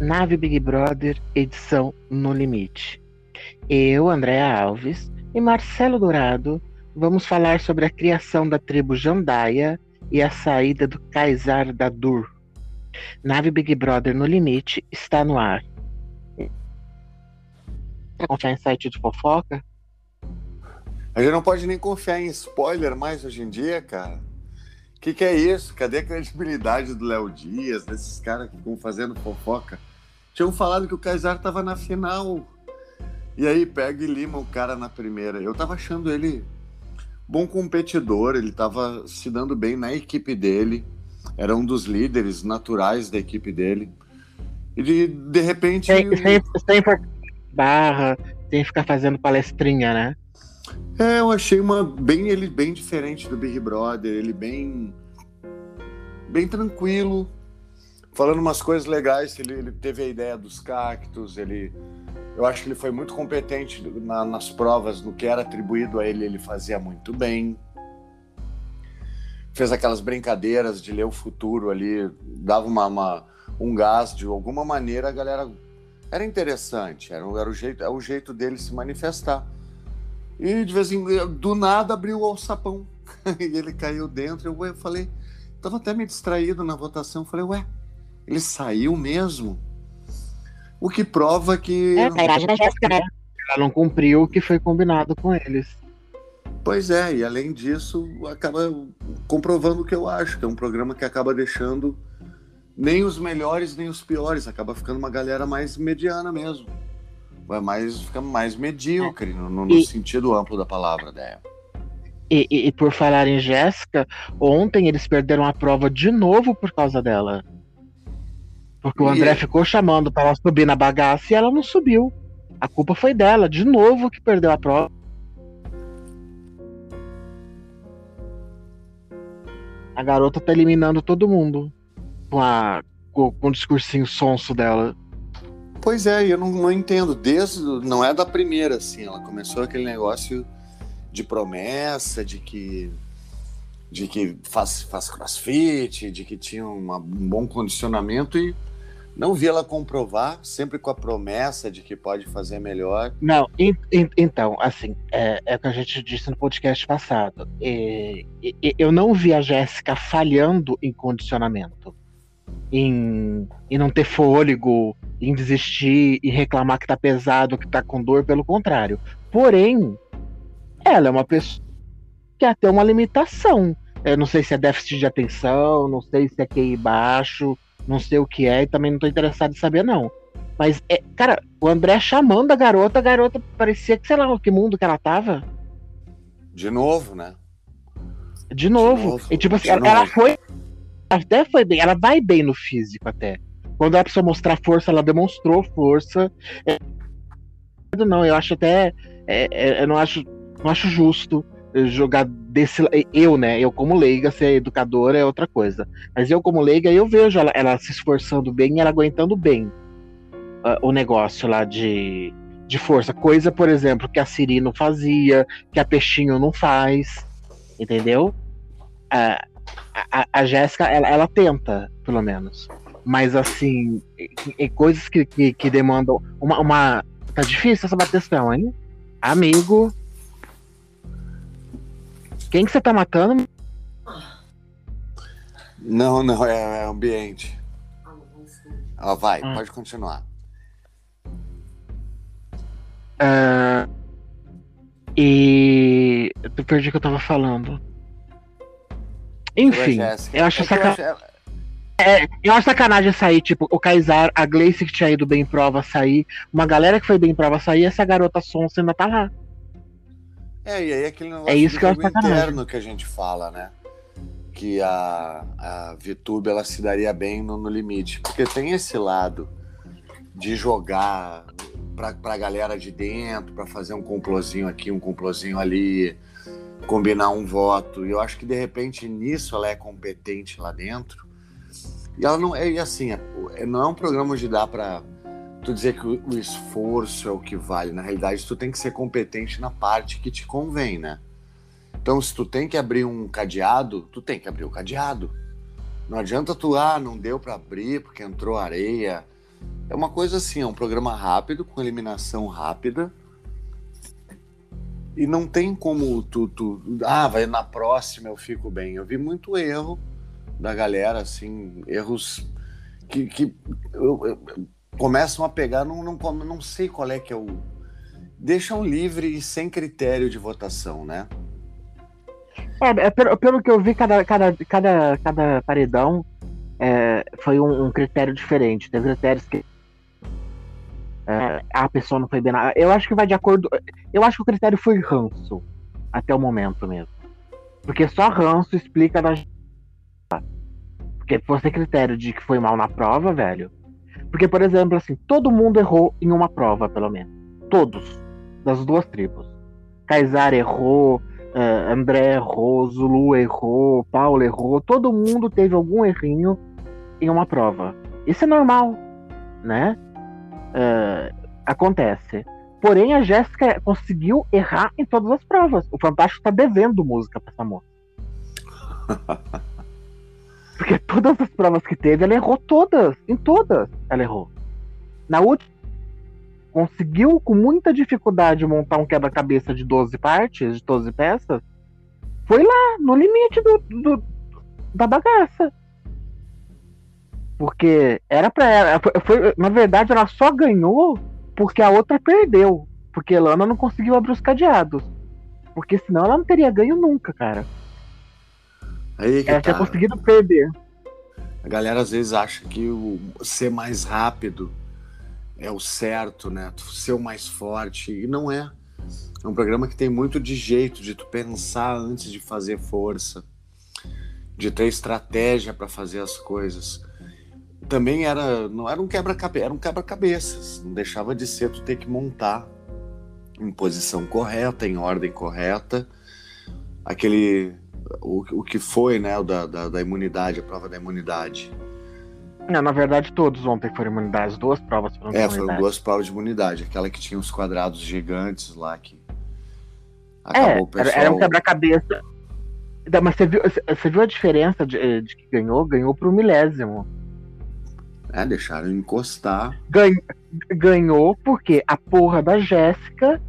Nave Big Brother, edição No Limite. Eu, Andréa Alves e Marcelo Dourado vamos falar sobre a criação da tribo Jandaia e a saída do Kaysar da Dur. Nave Big Brother No Limite está no ar. Confiar em site de fofoca? A gente não pode nem confiar em spoiler mais hoje em dia, cara. O que, que é isso? Cadê a credibilidade do Léo Dias, desses caras que ficam fazendo fofoca? Tinham falado que o Kaysar tava na final. E aí pega e lima o cara na primeira. Eu tava achando ele bom competidor, ele tava se dando bem na equipe dele. Era um dos líderes naturais da equipe dele. E de, de repente. Sem, sem, sem barra, sem ficar fazendo palestrinha, né? É, eu achei uma bem ele bem diferente do Big Brother, ele bem bem tranquilo, falando umas coisas legais. Ele, ele teve a ideia dos cactos, ele eu acho que ele foi muito competente na, nas provas, no que era atribuído a ele, ele fazia muito bem. Fez aquelas brincadeiras de ler o futuro ali, dava uma, uma um gás de alguma maneira, a galera era interessante, era, era o jeito, é o jeito dele se manifestar. E de vez em quando, do nada, abriu o alçapão. e ele caiu dentro. Eu, eu falei, tava até me distraído na votação. Falei, ué, ele saiu mesmo? O que prova que. É, a da Jéssica, né? Ela não cumpriu o que foi combinado com eles. Pois é, e além disso, acaba comprovando o que eu acho, que é um programa que acaba deixando nem os melhores nem os piores, acaba ficando uma galera mais mediana mesmo é mais, fica mais medíocre no, no e, sentido amplo da palavra dela. E, e, e, por falar em Jéssica, ontem eles perderam a prova de novo por causa dela. Porque o André ficou chamando para ela subir na bagaça e ela não subiu. A culpa foi dela, de novo que perdeu a prova. A garota tá eliminando todo mundo com, a, com, com o discursinho sonso dela. Pois é, eu não, não entendo. Desde não é da primeira, assim. Ela começou aquele negócio de promessa, de que de que faz, faz crossfit, de que tinha uma, um bom condicionamento e não vi ela comprovar, sempre com a promessa de que pode fazer melhor. Não, in, in, então, assim, é, é, o que a gente disse no podcast passado. E, e, eu não vi a Jéssica falhando em condicionamento em, em não ter fôlego, em desistir e reclamar que tá pesado, que tá com dor, pelo contrário. Porém, ela é uma pessoa que até uma limitação. Eu não sei se é déficit de atenção, não sei se é QI baixo, não sei o que é, e também não tô interessado em saber, não. Mas, é, cara, o André chamando a garota, a garota parecia que, sei lá, que mundo que ela tava. De novo, né? De novo. De novo e tipo assim, ela, ela, foi até foi bem, ela vai bem no físico até. Quando ela precisa mostrar força, ela demonstrou força. É, não, eu acho até. É, é, eu não acho, não acho justo jogar desse. Eu, né? Eu, como leiga, ser educadora é outra coisa. Mas eu, como leiga, eu vejo ela, ela se esforçando bem e ela aguentando bem uh, o negócio lá de, de força. Coisa, por exemplo, que a Siri não fazia, que a Peixinho não faz. Entendeu? Uh, a, a Jéssica, ela, ela tenta, pelo menos. Mas assim, e, coisas que, que, que, demandam uma, uma. Tá difícil essa bateção, hein? Amigo. Quem que você tá matando? Não, não, é, é ambiente. Ela vai, ah. pode continuar. Uh, e. Eu perdi o que eu tava falando. Enfim, eu acho é sacanagem. Eu, acho... É, eu acho sacanagem sair, tipo, o Kaysar, a Gleice que tinha ido bem em prova sair, uma galera que foi bem em prova sair, essa garota sonsa ainda tá lá. É, e aí aquele negócio é isso que eu acho interno que a gente fala, né? Que a, a VTube ela se daria bem no, no limite. Porque tem esse lado de jogar pra, pra galera de dentro, para fazer um complozinho aqui, um complozinho ali combinar um voto. E eu acho que de repente nisso ela é competente lá dentro. E ela não é e assim, é, é, não é um programa onde dá para tu dizer que o, esforço é o que vale. Na realidade, tu tem que ser competente na parte que te convém, né? Então, se tu tem que abrir um cadeado, tu tem que abrir o cadeado. Não adianta tu, ah, não deu para abrir porque entrou areia. É uma coisa assim, é um programa rápido, com eliminação rápida. E não tem como tu, tu. Ah, vai na próxima eu fico bem. Eu vi muito erro da galera, assim, erros que, que eu, eu, começam a pegar, não, não, não sei qual é que é o. Deixam livre e sem critério de votação, né? É, é pelo, pelo, que eu vi, cada, cada, cada, cada paredão é, foi um, um, critério diferente. Teve critérios que é, a pessoa não foi bem. Eu acho que vai de acordo. Eu acho que o critério foi ranço até o momento mesmo. Porque só ranço explica da. Porque se fosse critério de que foi mal na prova, velho. Porque, por exemplo, assim, todo mundo errou em uma prova, pelo menos. Todos. Das duas tribos. Kaysar errou, uh, André errou, Zulu errou, Paulo errou, todo mundo teve algum errinho em uma prova. Isso é normal, né? Uh, acontece. Porém, a Jéssica conseguiu errar em todas as provas. O Fantástico tá devendo música pra essa moça. Porque todas as provas que teve, ela errou todas. Em todas, ela errou. Na última, conseguiu com muita dificuldade montar um quebra-cabeça de 12 partes, de 12 peças, foi lá, no limite do, do da bagaça. Porque era pra ela. Foi, foi, na verdade, ela só ganhou porque a outra perdeu. Porque Lana não conseguiu abrir os cadeados. Porque senão ela não teria ganho nunca, cara. Aí ela tá. tinha conseguido perder. A galera às vezes acha que o ser mais rápido é o certo, né? Ser o mais forte. E não é. É um programa que tem muito de jeito, de tu pensar antes de fazer força, de ter estratégia para fazer as coisas. Também era, não era um quebra-cabeça, era um quebra-cabeças. Não deixava de ser tu ter que montar em posição correta, em ordem correta, aquele o, o que foi, né, o da, da, da imunidade, a prova da imunidade não, na verdade, todos ontem foram imunidades, duas provas foram É, foram duas provas de imunidade. Aquela que tinha os quadrados gigantes lá que. Acabou é, o pessoal... era um quebra-cabeça. Mas você viu, você viu a diferença de, de que ganhou? Ganhou pro milésimo. É, deixaram encostar. Ganhou, ganhou porque a porra da Jéssica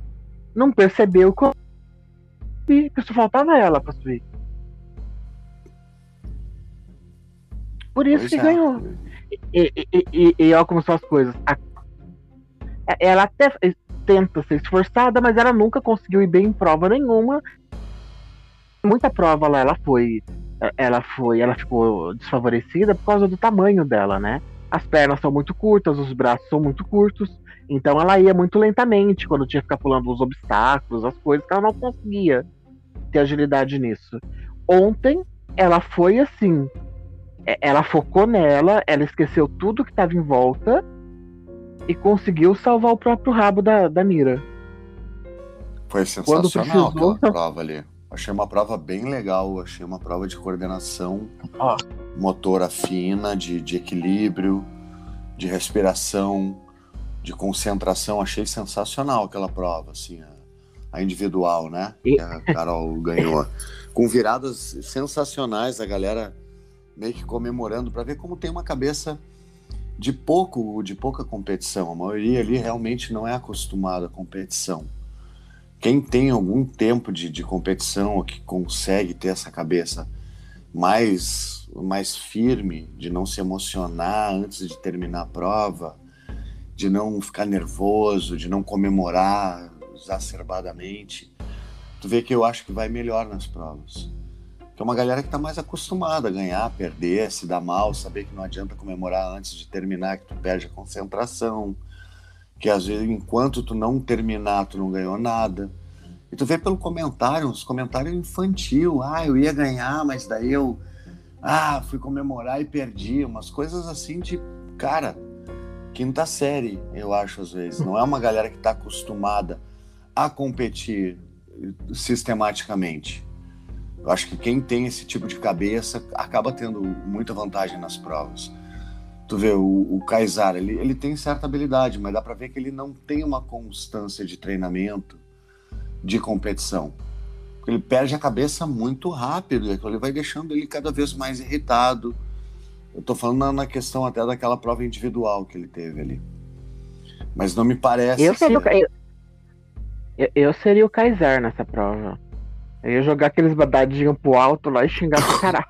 não percebeu que, que só faltava ela pra subir. Por isso pois que é. ganhou. E, e, e, e olha como são as coisas. A, ela até tenta ser esforçada, mas ela nunca conseguiu ir bem em prova nenhuma. Muita prova lá ela foi. Ela foi. Ela ficou desfavorecida por causa do tamanho dela, né? As pernas são muito curtas, os braços são muito curtos. Então ela ia muito lentamente quando tinha que ficar pulando os obstáculos, as coisas, que ela não conseguia ter agilidade nisso. Ontem ela foi assim, ela focou nela, ela esqueceu tudo que estava em volta e conseguiu salvar o próprio rabo da, da Mira. Foi sensacional precisou... aquela prova ali. Achei uma prova bem legal, achei uma prova de coordenação motora fina, de, de equilíbrio, de respiração, de concentração. Achei sensacional aquela prova, assim, a, a individual, né? E... Que a Carol ganhou. Com viradas sensacionais, a galera meio que comemorando para ver como tem uma cabeça de pouco, de pouca competição. A maioria ali realmente não é acostumada à competição. Quem tem algum tempo de, de competição ou que consegue ter essa cabeça mais, mais firme, de não se emocionar antes de terminar a prova, de não ficar nervoso, de não comemorar exacerbadamente, tu vê que eu acho que vai melhor nas provas que é uma galera que está mais acostumada a ganhar, perder, se dar mal, saber que não adianta comemorar antes de terminar, que tu perde a concentração, que às vezes enquanto tu não terminar tu não ganhou nada. E tu vê pelo comentário, uns comentários infantil, ah, eu ia ganhar, mas daí eu ah, fui comemorar e perdi, umas coisas assim de cara, quinta série, eu acho às vezes. Não é uma galera que está acostumada a competir sistematicamente. Eu acho que quem tem esse tipo de cabeça acaba tendo muita vantagem nas provas. Tu vê, o, o Kaysar, ele, ele tem certa habilidade, mas dá para ver que ele não tem uma constância de treinamento, de competição. Ele perde a cabeça muito rápido e aquilo vai deixando ele cada vez mais irritado, Eu tô falando na, na questão até daquela prova individual que ele teve ali. Mas não me parece. Eu seria, eu, eu seria o Kaiser nessa prova. Eu ia jogar aqueles badadinhos pro alto lá e xingar pro caralho.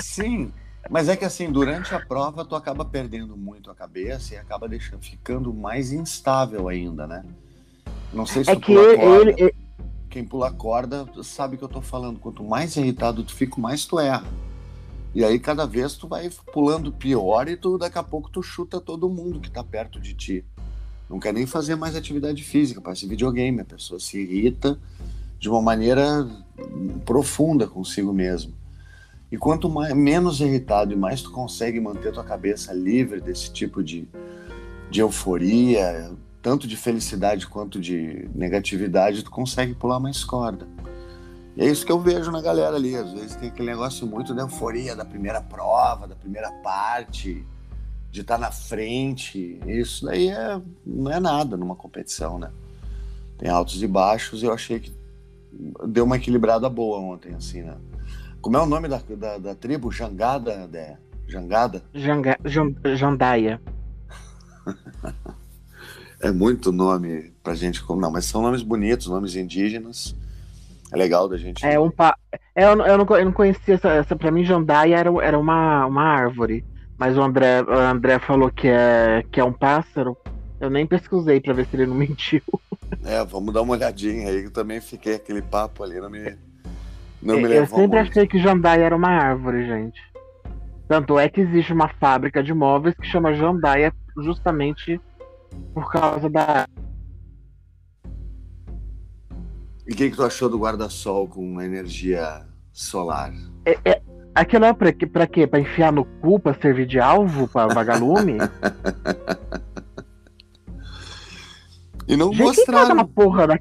Sim, mas é que assim, durante a prova tu acaba perdendo muito a cabeça e acaba deixando, ficando mais instável ainda, né? Não sei se é tu que pula ele, corda. Ele... Quem pula corda sabe o que eu tô falando. Quanto mais irritado tu fica, mais tu erra. E aí cada vez tu vai pulando pior e tu daqui a pouco tu chuta todo mundo que tá perto de ti. Não quer nem fazer mais atividade física, parece videogame. A pessoa se irrita de uma maneira profunda consigo mesmo. E quanto mais, menos irritado e mais tu consegue manter tua cabeça livre desse tipo de, de euforia, tanto de felicidade quanto de negatividade, tu consegue pular mais corda. E é isso que eu vejo na galera ali. Às vezes tem aquele negócio muito da euforia da primeira prova, da primeira parte, de estar tá na frente. Isso daí é, não é nada numa competição, né? Tem altos e baixos e eu achei que deu uma equilibrada boa ontem, assim, né? Como é o nome da, da, da tribo? Jangada? De... Jangada? Janga, Jandaia. é muito nome pra gente. Não, mas são nomes bonitos, nomes indígenas. É legal da gente. É um pa... É, eu, eu, não, eu não conhecia essa, essa. Pra mim, Jandaia era, era uma, uma árvore. Mas o André, o André falou que é, que é um pássaro. Eu nem pesquisei pra ver se ele não mentiu. É, vamos dar uma olhadinha aí. Eu também fiquei aquele papo ali, não me, não me Eu sempre muito. achei que Jandaia era uma árvore, gente. Tanto é que existe uma fábrica de móveis que chama Jandaia justamente por causa da. E o que, que tu achou do guarda-sol com energia solar? É, é, aquilo é pra, pra quê? Pra enfiar no cu, pra servir de alvo, pra vagalume? e não Gente, mostraram. Porra da...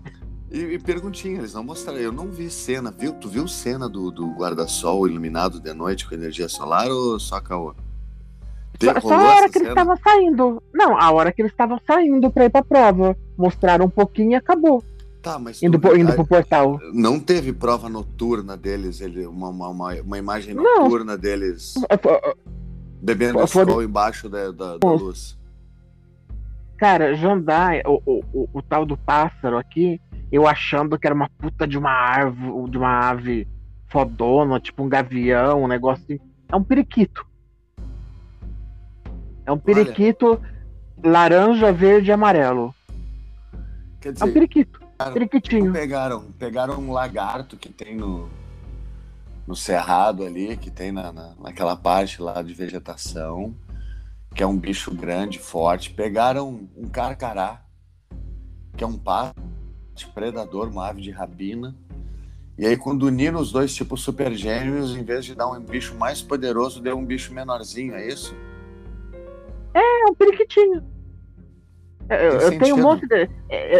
E, e, perguntinha, eles não mostraram. Eu não vi cena, viu? Tu viu cena do, do guarda-sol iluminado de noite com energia solar ou só caô? Só, só a hora que eles estavam saindo. Não, a hora que eles estavam saindo pra ir pra prova. Mostraram um pouquinho e acabou. Tá, mas indo, tu, indo pro portal. Não teve prova noturna deles, ele, uma, uma, uma imagem noturna não. deles bebendo sol embaixo da, da, da luz. Cara, Jandai, o, o, o, o, tal do pássaro aqui, eu achando que era uma puta de uma árvore, de uma ave fodona, tipo um gavião, um negócio assim. É um periquito. É um periquito Olha. laranja, verde e amarelo. Quer dizer, é um periquito. periquitinho. Pegaram, pegaram um lagarto que tem no, no cerrado ali, que tem na, na, naquela parte lá de vegetação, que é um bicho grande, forte. Pegaram um carcará, que é um pássaro predador, uma ave de rapina. E aí, quando uniram os dois tipos super gêmeos, em vez de dar um bicho mais poderoso, deu um bicho menorzinho, é isso? É, um periquitinho. Eu, eu tenho um monte de.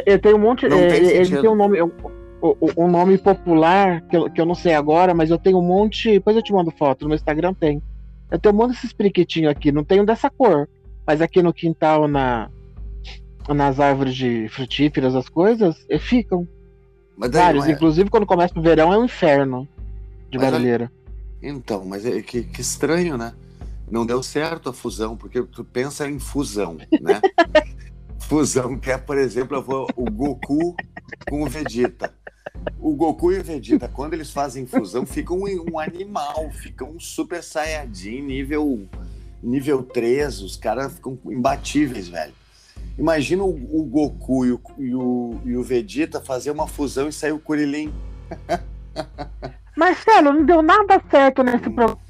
Eu tenho um monte. Não é, ele tem um nome. Um, nome popular que eu, que eu não sei agora, mas eu tenho um monte. Depois eu te mando foto, no meu Instagram tem. Eu tenho um monte desses periquitinhos aqui, não tenho dessa cor. Mas aqui no quintal, na, nas árvores de frutíferas, as coisas, e ficam. Mas vários. É... Inclusive, quando começa o verão, é um inferno de mas barulheira. É... Então, mas é que, que estranho, né? não deu certo a fusão, porque tu pensa em fusão, né? fusão, que é, por exemplo, vou, o Goku com o Vegeta. O Goku e o Vegeta, quando eles fazem fusão, ficam um, um animal, ficam um super saiyajin nível, nível 3, os caras ficam imbatíveis, velho. Imagina o, o Goku e o, e, o, e o Vegeta fazer uma fusão e sair o Kuririn. Marcelo, não deu nada certo nesse programa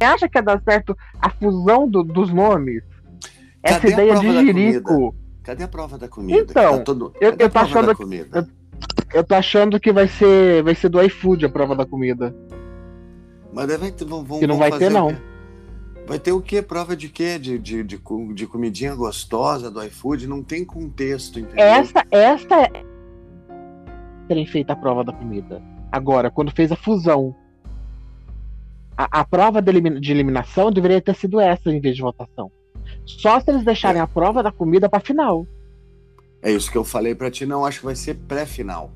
você acha que ia dar certo a fusão do, dos nomes? Essa Cadê ideia de jirico. Cadê a prova da comida? Então, tá todo... eu, eu tô achando que, eu, eu, tô achando que vai ser, vai ser do iFood a prova da comida. Mas vai ter, vamos, que não vai ter, não. Vai ter o quê? Prova de quê? De, de, de, de comidinha gostosa do iFood? Não tem contexto, entendeu? Essa, essa é. Terem feito a prova da comida. Agora, quando fez a fusão a, a prova de, elimin de, eliminação deveria ter sido essa em vez de votação. Só se eles deixarem é. a prova da comida para final. É isso que eu falei para ti, não acho que vai ser pré-final.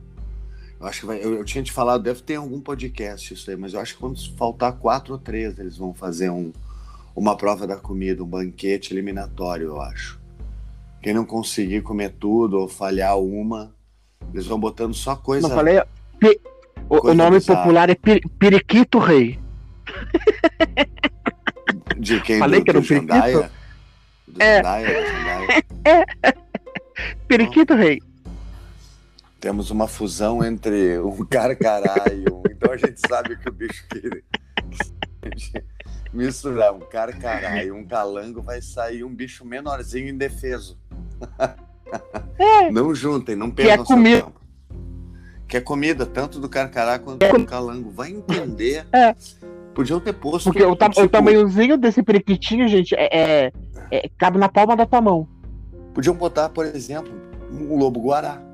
Eu acho que vai, eu, eu, tinha te falado, deve ter algum podcast isso aí, mas eu acho que quando faltar quatro ou três, eles vão fazer um, uma prova da comida, um banquete eliminatório, eu acho. Quem não conseguir comer tudo ou falhar uma, eles vão botando só coisa. Não falei. O, coisa o nome bizarra. popular é Periquito Rei. De quem? Falei do, que era um periquito? Do é. Zandaia, é. Periquito Rei. Temos uma fusão entre um carcará e um. Então a gente sabe que o bicho que. Misturar um carcará e um calango vai sair um bicho menorzinho indefeso. É. Não juntem, não percam é comida. tempo. Que é comida, tanto do carcará quanto é. do calango. Vai entender. É. Podiam ter posto. Porque o, ta tipo... o tamanhozinho desse periquitinho, gente, é, é, é, cabe na palma da tua mão. Podiam botar, por exemplo, um lobo guará.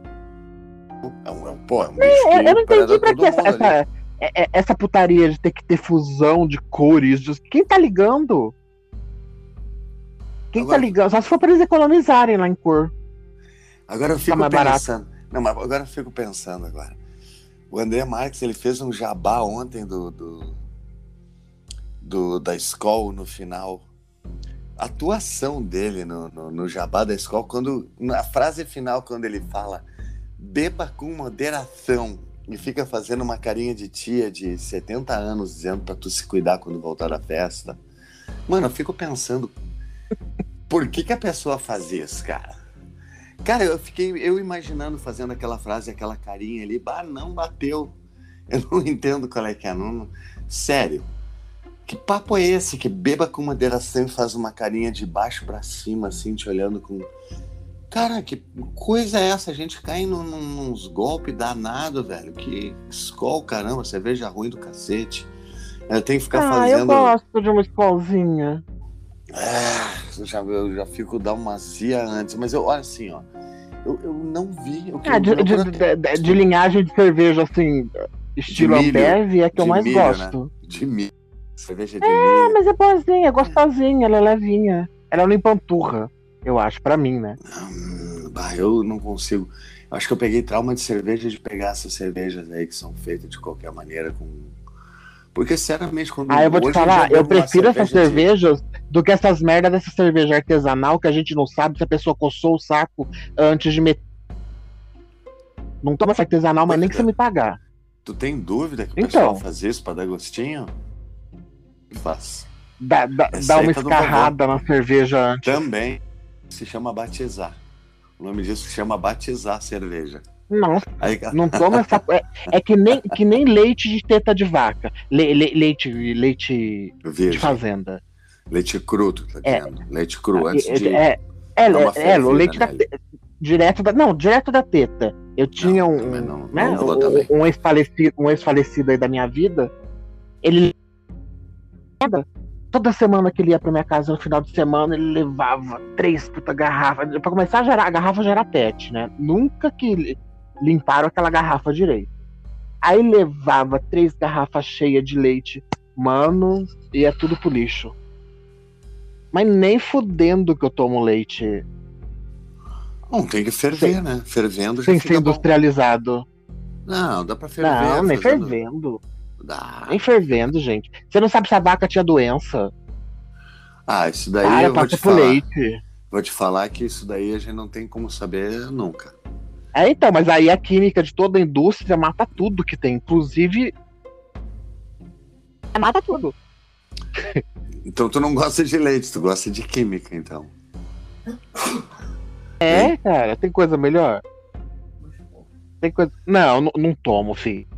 É um, é um, pô, é um bicho eu, eu não entendi pra que essa, essa, essa, putaria de ter que ter fusão de cores. De... Quem tá ligando? Quem tá agora, tá ligando? Só se for pra eles economizarem lá em cor. Agora eu fico tá pensando. Barato. Não, mas agora eu fico pensando agora. O André Marques ele fez um jabá ontem do, do, do da escola no final. A atuação dele no, no, no jabá da escola, quando na frase final, quando ele fala beba com moderação e fica fazendo uma carinha de tia de 70 anos dizendo para tu se cuidar quando voltar da festa. Mano, eu fico pensando, por que que a pessoa faz isso, cara? Cara, eu fiquei eu imaginando fazendo aquela frase, aquela carinha ali, bah, não bateu. Eu não entendo qual é que é, não, sério. Que papo é esse que beba com moderação e faz uma carinha de baixo para cima assim, te olhando com Cara, que coisa é essa? A gente cai num, nos golpes danados, velho. Que escol, caramba, cerveja ruim do cacete. Eu tenho que ficar ah, fazendo. Eu gosto de uma escolzinha. É, eu já, eu já fico dar uma zia antes, mas eu, olha assim, ó. Eu, eu não vi. Ah, de, de, de, de, linhagem de cerveja, assim, estilo Ambev, é que eu mais milho, né? gosto. Né? De milho. Cerveja de é, milho. É, mas é boazinha, é gostosinha, ela é levinha. Ela não empanturra. Eu acho, para mim, né? Hum, bah, eu não consigo. Acho que eu peguei trauma de cerveja de pegar essas cervejas aí que são feitas de qualquer maneira com. Porque, sinceramente, quando. Ah, eu vou te falar, eu prefiro essas cervejas de... do que essas merdas dessa cerveja artesanal que a gente não sabe se a pessoa coçou o saco antes de meter. Não toma essa artesanal, mas nem que você me pagar. Tu tem dúvida que o então, pessoal faz isso pra dar gostinho? Faz. Dá, dá, dá uma escarrada na cerveja antes. Também se chama batizar. O nome disso se chama batizar cerveja. Não, Aí, não toma essa. É, é, que, nem, que nem leite de teta de vaca. Le, le, leite leite de fazenda. Leite cru, tá é, Leite cru, antes é, de. É, é, é, o leite da, direto da. Não, direto da teta. Eu tinha não, um. Não, né, um, um ex-falecido um ex aí da minha vida. Ele toda semana que ele ia pra minha casa no final de semana, ele levava três puta garrafas. Pra começar, a, gerar, a garrafa já era pet, né? Nunca que limparam aquela garrafa direito. Aí levava três garrafas cheias de leite. Mano, ia é tudo pro lixo. Mas nem fudendo que eu tomo leite. Não, tem que ferver, Sim. né? Fervendo já Sem ser industrializado. Bom. Não, dá pra ferver. Não, nem fazendo... fervendo. Dá. Nem fervendo, gente. Você não sabe se a vaca tinha doença. Ah, isso daí ah, eu vou te falar. Leite. Vou te falar que isso daí a gente não tem como saber nunca. É, então, mas aí a química de toda a indústria mata tudo que tem, inclusive. Mata tudo. Então tu não gosta de leite, tu gosta de química, então. É, cara, tem coisa melhor? Tem coisa. Não, não, não tomo, filho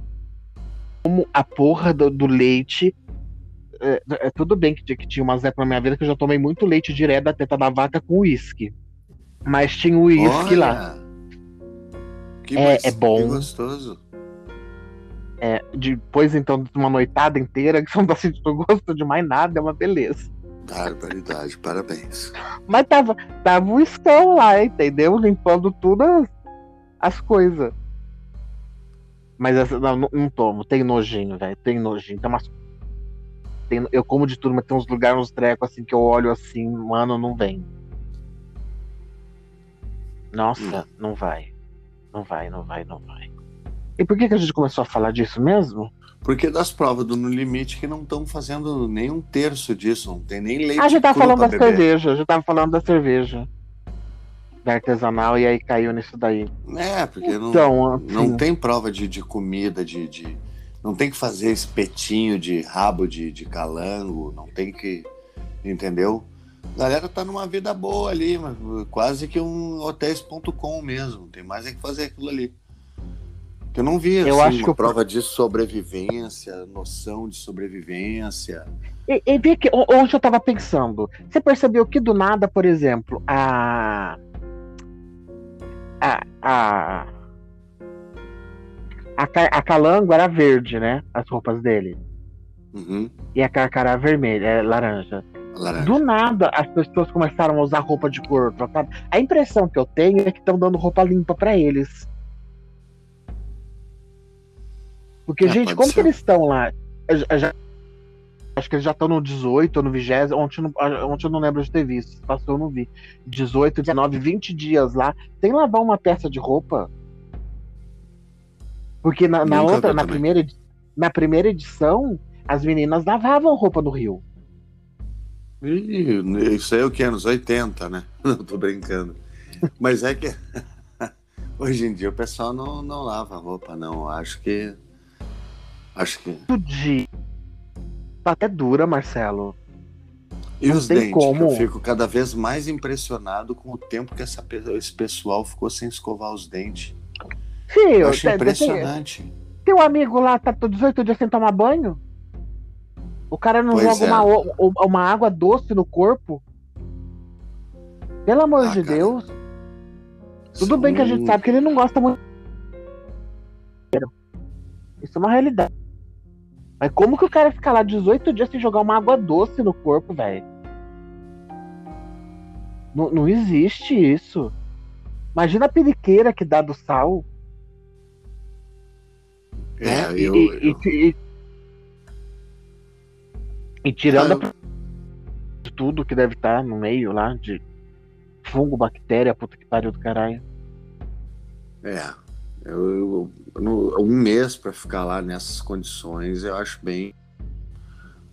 como a porra do, do leite. É, é, tudo bem que, que tinha umas épocas na minha vida que eu já tomei muito leite direto da teta da vaca com uísque. Mas tinha o uísque lá. Que é, é bom. Que gostoso. É, depois então de uma noitada inteira que você não tá sentindo gosto de mais nada, é uma beleza. Barbaridade, parabéns. Mas tava, tava o escão lá, entendeu? Limpando tudo as, as coisas. Mas essa, não, não, tomo, tem nojinho, velho. Tem nojinho. Tem umas. Tem, eu como de tudo, mas tem uns lugares, uns trecos assim que eu olho assim, mano, não vem. Nossa, hum. não vai. Não vai, não vai, não vai. E por que, que a gente começou a falar disso mesmo? Porque das provas do No Limite que não estão fazendo nem um terço disso, não tem nem leite. Ah, a gente tá falando da beber. cerveja, a gente tava falando da cerveja. Da artesanal e aí caiu nisso daí. É, porque então, não, assim... não tem prova de, de comida, de, de. Não tem que fazer espetinho de rabo de, de calango, não tem que. Entendeu? A galera tá numa vida boa ali, quase que um hotéis.com mesmo. Tem mais é que fazer aquilo ali. Eu não vi eu assim, acho que prova de sobrevivência, noção de sobrevivência. E, e vi que onde eu estava pensando. Você percebeu que do nada, por exemplo, a. A. A, a, a Calango era verde, né? As roupas dele. Uhum. E a Carcará vermelha, é laranja. laranja. Do nada, as pessoas começaram a usar roupa de cor trocada. A impressão que eu tenho é que estão dando roupa limpa para eles. Porque, é, gente, como ser. que eles estão lá? Eu, já, acho que eles já estão no 18 ou no 20. Ontem, ontem eu não lembro de ter visto. Passou, eu não vi. 18, 19, 20 dias lá. Tem lavar uma peça de roupa. Porque na, na outra, na primeira, na primeira edição, as meninas lavavam roupa no rio. isso aí é o que? Anos 80, né? Não tô brincando. Mas é que hoje em dia o pessoal não, não lava roupa, não. Acho que Acho que. De... Tá até dura, Marcelo. E Não os dentes? Como... Eu fico cada vez mais impressionado com o tempo que essa, esse pessoal ficou sem escovar os dentes. Filho, eu acho impressionante. Tem, teu amigo lá tá 18 dias sem tomar banho? O cara não pois joga é. uma, uma água doce no corpo? Pelo amor ah, de cara. Deus. Tudo São... bem que a gente sabe que ele não gosta muito. Isso é uma realidade. Mas como que o cara fica lá 18 dias sem jogar uma água doce no corpo, velho? Não, não existe isso. Imagina a periqueira que dá do sal. É, né? eu, e, eu... E, e, tirando eu... de tudo que deve estar no meio lá, de fungo, bactéria, puta que pariu do caralho. É. Eu, eu, no, um mês para ficar lá nessas condições, eu acho bem.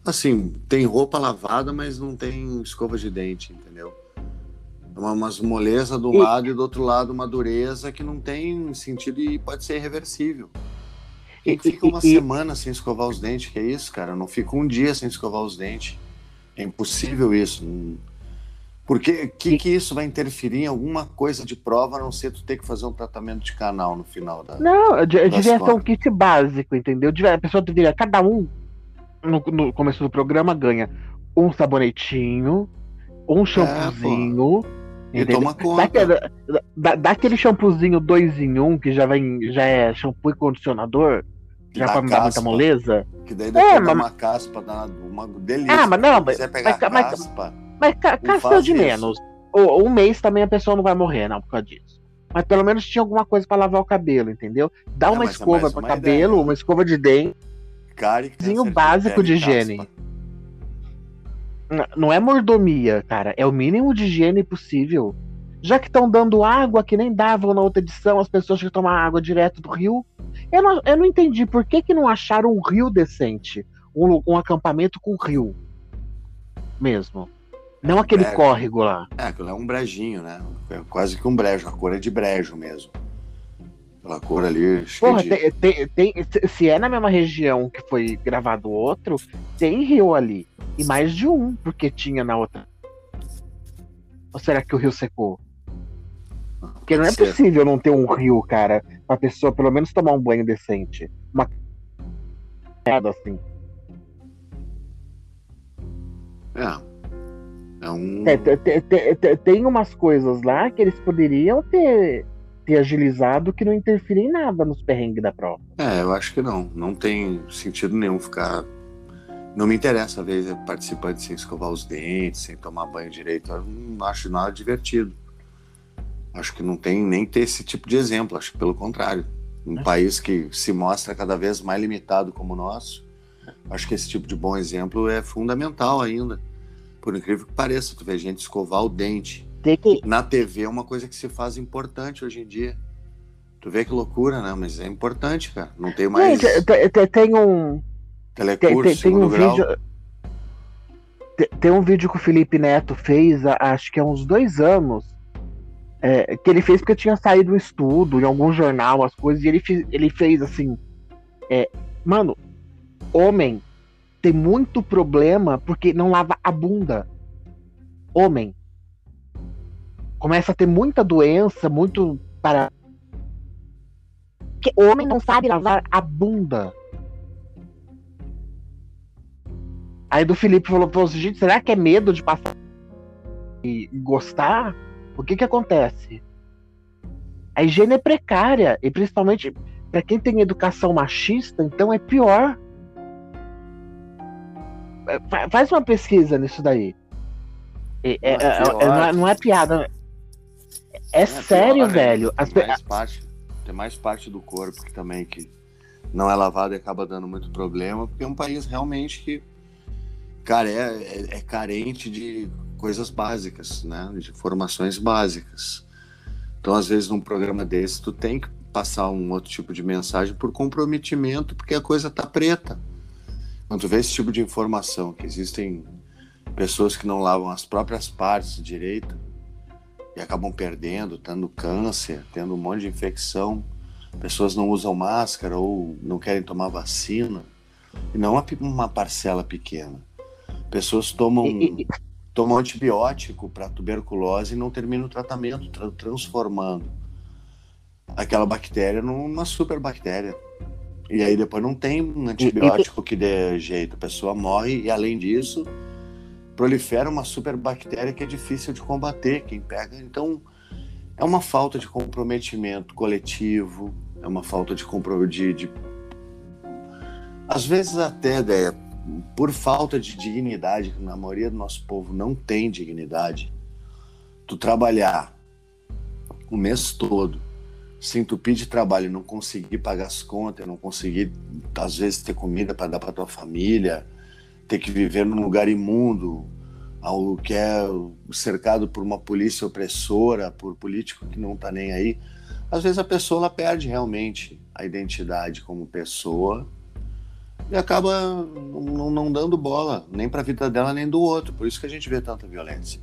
Assim, tem roupa lavada, mas não tem escova de dente, entendeu? É uma, umas moleza do e... lado e do outro lado uma dureza que não tem sentido e pode ser irreversível. Quem fica uma e... semana sem escovar os dentes, que é isso, cara? Eu não fico um dia sem escovar os dentes. É impossível isso. Não, porque que, que isso vai interferir em alguma coisa de prova, a não ser tu ter que fazer um tratamento de canal no final da. Não, devia ser um kit básico, entendeu? A pessoa deveria, cada um, no, no começo do programa, ganha um sabonetinho, um é, shampoozinho. É, e toma conta. Dá, dá, dá, aquele shampoozinho dois em um, que já, vem, já é shampoo e condicionador, já pra me dar muita moleza. Que daí depois é, dá mas... uma caspa, dá uma delícia. Ah, mas não, mas, pegar mas, caspa. Mas, mas ca de menos. Ou, um mês também a pessoa não vai morrer, não, por causa disso. Mas pelo menos tinha alguma coisa para lavar o cabelo, entendeu? Dá é, uma é escova para cabelo, ideia. uma escova de dente. Um básico de higiene. Não é mordomia, cara. É o mínimo de higiene possível. Já que estão dando água que nem davam na outra edição, as pessoas que tomam água direto do rio. Eu não, eu não entendi por que, que não acharam um rio decente. Um, um acampamento com rio. Mesmo. Não é aquele brejo. córrego lá. É, aquilo é um brejinho, né? É quase que um brejo, a cor é de brejo mesmo. Aquela cor ali. Porra, de... tem, tem, se é na mesma região que foi gravado outro, tem rio ali. E mais de um, porque tinha na outra. Ou será que o rio secou? Porque não é possível não ter um rio, cara, pra pessoa pelo menos tomar um banho decente. Uma. assim. É. É um... É, tem umas coisas lá que eles poderiam ter, ter agilizado que não interfirem em nada nos perrengues da prova. É, eu acho que não. Não tem sentido nenhum ficar. Não me interessa ver participante sem escovar os dentes, sem tomar banho direito. Eu não acho nada divertido. Acho que não tem nem ter esse tipo de exemplo. Acho que pelo contrário. Um é. país que se mostra cada vez mais limitado como o nosso, acho que esse tipo de bom exemplo é fundamental ainda por incrível que pareça, tu vê gente escovar o dente. Que... Na TV é uma coisa que se faz importante hoje em dia. Tu vê que loucura, né? Mas é importante, cara. Não tem mais. Tem um. Telecurso, tem, tem um vídeo. Tem um vídeo que o Felipe Neto fez, acho que há uns dois anos, é, que ele fez porque tinha saído um estudo em algum jornal, as coisas, e ele, fez, ele fez assim: é, Mano, homem tem muito problema porque não lava a bunda. Homem. Começa a ter muita doença, muito para. Porque homem não sabe lavar a bunda. Aí do Felipe falou, falou assim, gente, será que é medo de passar e gostar? O que que acontece? A higiene é precária, e principalmente para quem tem educação machista, então é pior. É, faz uma pesquisa nisso daí. É, é, é, não, é, não, é, piada. É, sério, pior, velho. Né? Tem, mais parte, tem mais parte do corpo que também que não é lavado e acaba dando muito problema, porque é um país realmente que, cara, é, é carente de coisas básicas, né? De formações básicas. Então, às vezes, num programa desse, tu tem que passar um outro tipo de mensagem por comprometimento, porque a coisa tá preta. Quando tu vê esse tipo de informação, que existem pessoas que não lavam as próprias partes direito e acabam perdendo, tendo câncer, tendo um monte de infecção, pessoas não usam máscara ou não querem tomar vacina, e não uma, uma parcela pequena. Pessoas tomam, tomam antibiótico para tuberculose e não terminam o tratamento, tra transformando aquela bactéria numa superbactéria. E aí depois não tem um antibiótico que dê jeito, a pessoa morre e além disso prolifera uma superbactéria que é difícil de combater, quem pega. Então é uma falta de comprometimento coletivo, é uma falta de comprometimento de, às vezes até ideia por falta de dignidade, que na maioria do nosso povo não tem dignidade, tu trabalhar o mês todo se entupir de trabalho, não conseguir pagar as contas, não conseguir, às vezes, ter comida para dar para tua família, ter que viver num lugar imundo, algo que é cercado por uma polícia opressora, por político que não está nem aí, às vezes a pessoa ela perde realmente a identidade como pessoa e acaba não, não dando bola nem para a vida dela nem do outro. Por isso que a gente vê tanta violência.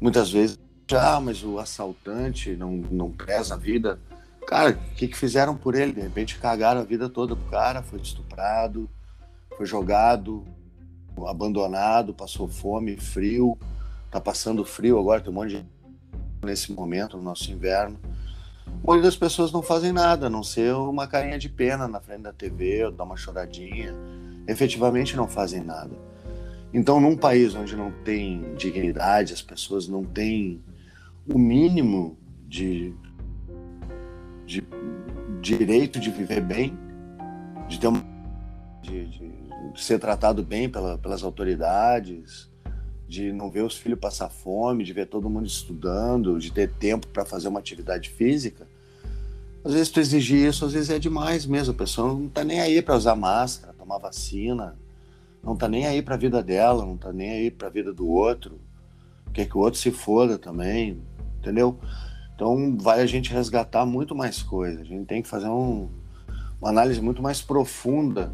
Muitas vezes ah, mas o assaltante não, não preza a vida. Cara, o que, que fizeram por ele? De repente cagaram a vida toda pro cara, foi estuprado, foi jogado, abandonado, passou fome, frio, tá passando frio agora, tem um monte de nesse momento, no nosso inverno. A maioria das pessoas não fazem nada, a não ser uma carinha de pena na frente da TV, ou dar uma choradinha. Efetivamente não fazem nada. Então, num país onde não tem dignidade, as pessoas não têm o mínimo de, de, direito de viver bem, de ter uma, de, de, ser tratado bem pela, pelas autoridades, de não ver os filhos passar fome, de ver todo mundo estudando, de ter tempo para fazer uma atividade física. Às vezes tu exigir isso, às vezes é demais mesmo. A pessoa não está nem aí para usar máscara, tomar vacina, não está nem aí para a vida dela, não está nem aí para a vida do outro. Quer que o outro se foda também entendeu? Então vai a gente resgatar muito mais coisas. A gente tem que fazer um, uma análise muito mais profunda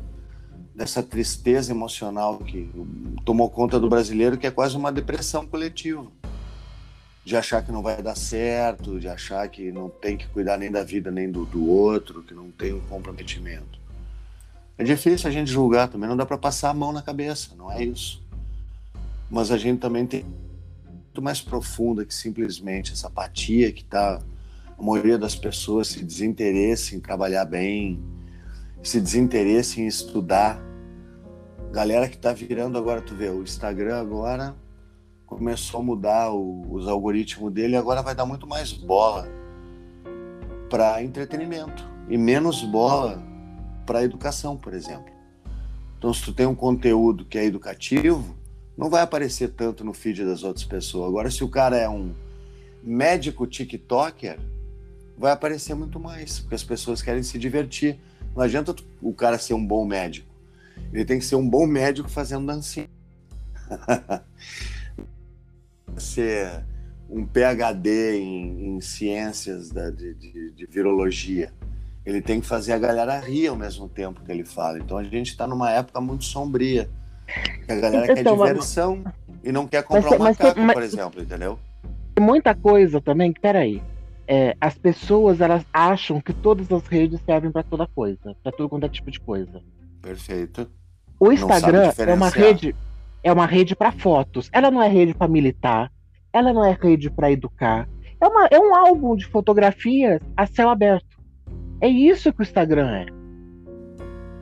dessa tristeza emocional que tomou conta do brasileiro, que é quase uma depressão coletiva. De achar que não vai dar certo, de achar que não tem que cuidar nem da vida nem do, do outro, que não tem um comprometimento. É difícil a gente julgar também, não dá para passar a mão na cabeça, não é isso. Mas a gente também tem muito mais profunda que simplesmente essa apatia que está a maioria das pessoas se desinteresse em trabalhar bem, se desinteresse em estudar. Galera que está virando agora, tu vê, o Instagram agora começou a mudar o, os algoritmos dele, agora vai dar muito mais bola para entretenimento e menos bola para educação, por exemplo. Então, se tu tem um conteúdo que é educativo, não vai aparecer tanto no feed das outras pessoas. Agora, se o cara é um médico TikToker, vai aparecer muito mais, porque as pessoas querem se divertir. Não adianta o cara ser um bom médico. Ele tem que ser um bom médico fazendo dancinha. ser um PhD em, em ciências da, de, de, de, virologia. Ele tem que fazer a galera rir ao mesmo tempo que ele fala. Então a gente está numa época muito sombria. A galera então, quer diversão mas... e não quer comprar mas, um macaco, mas, por exemplo, entendeu? Muita coisa também, peraí. É, as pessoas elas acham que todas as redes servem para toda coisa, para todo quanto é tipo de coisa. Perfeito. O Instagram é uma rede, é uma rede para fotos. Ela não é rede para militar. Ela não é rede para educar. É, uma, é um álbum de fotografias a céu aberto. É isso que o Instagram é.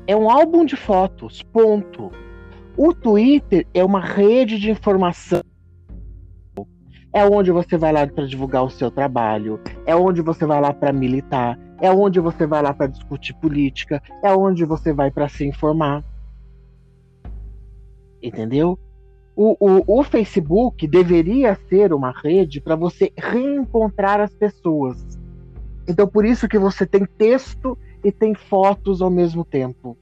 É um álbum de fotos. Ponto. O Twitter é uma rede de informação. É onde você vai lá para divulgar o seu trabalho. É onde você vai lá para militar. É onde você vai lá para discutir política. É onde você vai para se informar. Entendeu? O, o, o Facebook deveria ser uma rede para você reencontrar as pessoas. Então, por isso que você tem texto e tem fotos ao mesmo tempo.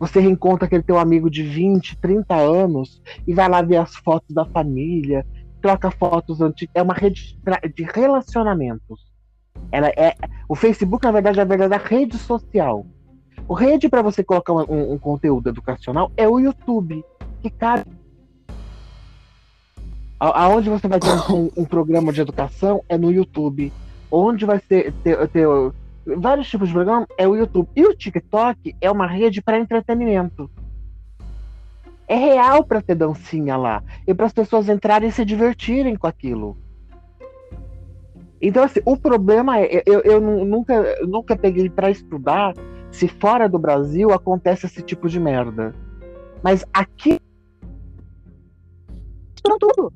Você reencontra aquele teu amigo de 20, 30 anos e vai lá ver as fotos da família, troca fotos antigas. É uma rede de relacionamentos. Ela é, o Facebook, na verdade, é a verdadeira rede social. O rede para você colocar um, um, conteúdo educacional é o YouTube, que cabe aonde você vai ter um, um, programa de educação é no YouTube. Onde vai ter, ter, ter vários tipos de programa é o YouTube. E o TikTok é uma rede para entretenimento. É real para ter dancinha lá. E para as pessoas entrarem e se divertirem com aquilo. Então, assim, o problema é, eu, eu nunca, nunca peguei para estudar se fora do Brasil acontece esse tipo de merda. Mas aqui. tudo